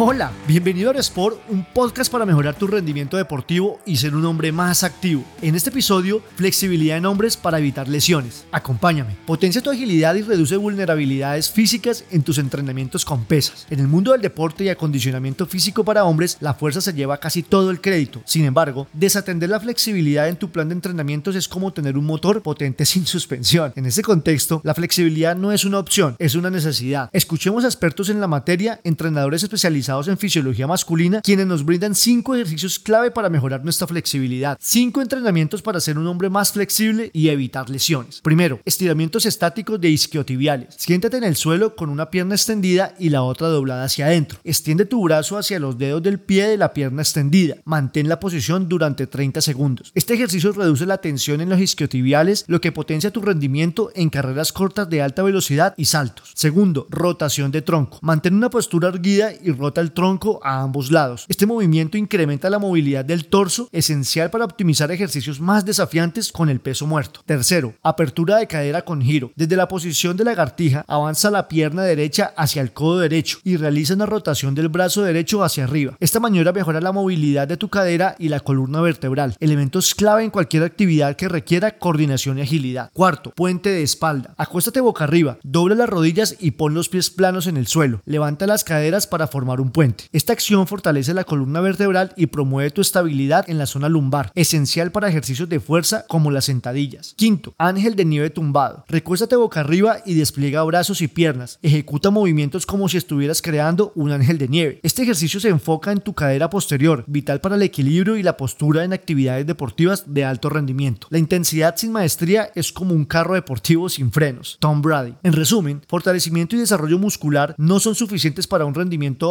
Hola, bienvenido a Sport, un podcast para mejorar tu rendimiento deportivo y ser un hombre más activo. En este episodio, flexibilidad en hombres para evitar lesiones. Acompáñame. Potencia tu agilidad y reduce vulnerabilidades físicas en tus entrenamientos con pesas. En el mundo del deporte y acondicionamiento físico para hombres, la fuerza se lleva casi todo el crédito. Sin embargo, desatender la flexibilidad en tu plan de entrenamientos es como tener un motor potente sin suspensión. En ese contexto, la flexibilidad no es una opción, es una necesidad. Escuchemos a expertos en la materia, entrenadores especializados en fisiología masculina, quienes nos brindan 5 ejercicios clave para mejorar nuestra flexibilidad, 5 entrenamientos para ser un hombre más flexible y evitar lesiones. Primero, estiramientos estáticos de isquiotibiales. Siéntate en el suelo con una pierna extendida y la otra doblada hacia adentro. Extiende tu brazo hacia los dedos del pie de la pierna extendida. Mantén la posición durante 30 segundos. Este ejercicio reduce la tensión en los isquiotibiales, lo que potencia tu rendimiento en carreras cortas de alta velocidad y saltos. Segundo, rotación de tronco. Mantén una postura erguida y rota el tronco a ambos lados. Este movimiento incrementa la movilidad del torso, esencial para optimizar ejercicios más desafiantes con el peso muerto. Tercero, apertura de cadera con giro. Desde la posición de lagartija, avanza la pierna derecha hacia el codo derecho y realiza una rotación del brazo derecho hacia arriba. Esta maniobra mejora la movilidad de tu cadera y la columna vertebral, elementos clave en cualquier actividad que requiera coordinación y agilidad. Cuarto, puente de espalda. Acuéstate boca arriba, dobla las rodillas y pon los pies planos en el suelo. Levanta las caderas para formar un puente. Esta acción fortalece la columna vertebral y promueve tu estabilidad en la zona lumbar, esencial para ejercicios de fuerza como las sentadillas. Quinto, ángel de nieve tumbado. Recuéstate boca arriba y despliega brazos y piernas. Ejecuta movimientos como si estuvieras creando un ángel de nieve. Este ejercicio se enfoca en tu cadera posterior, vital para el equilibrio y la postura en actividades deportivas de alto rendimiento. La intensidad sin maestría es como un carro deportivo sin frenos. Tom Brady. En resumen, fortalecimiento y desarrollo muscular no son suficientes para un rendimiento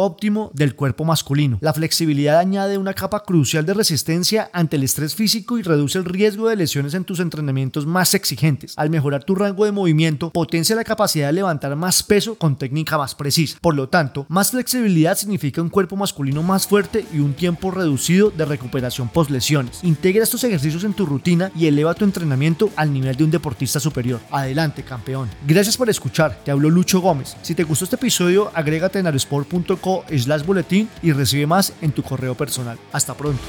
del cuerpo masculino. La flexibilidad añade una capa crucial de resistencia ante el estrés físico y reduce el riesgo de lesiones en tus entrenamientos más exigentes. Al mejorar tu rango de movimiento, potencia la capacidad de levantar más peso con técnica más precisa. Por lo tanto, más flexibilidad significa un cuerpo masculino más fuerte y un tiempo reducido de recuperación post lesiones. Integra estos ejercicios en tu rutina y eleva tu entrenamiento al nivel de un deportista superior. Adelante, campeón. Gracias por escuchar. Te habló Lucho Gómez. Si te gustó este episodio, agrégate en aerosport.co slash boletín y recibe más en tu correo personal. Hasta pronto.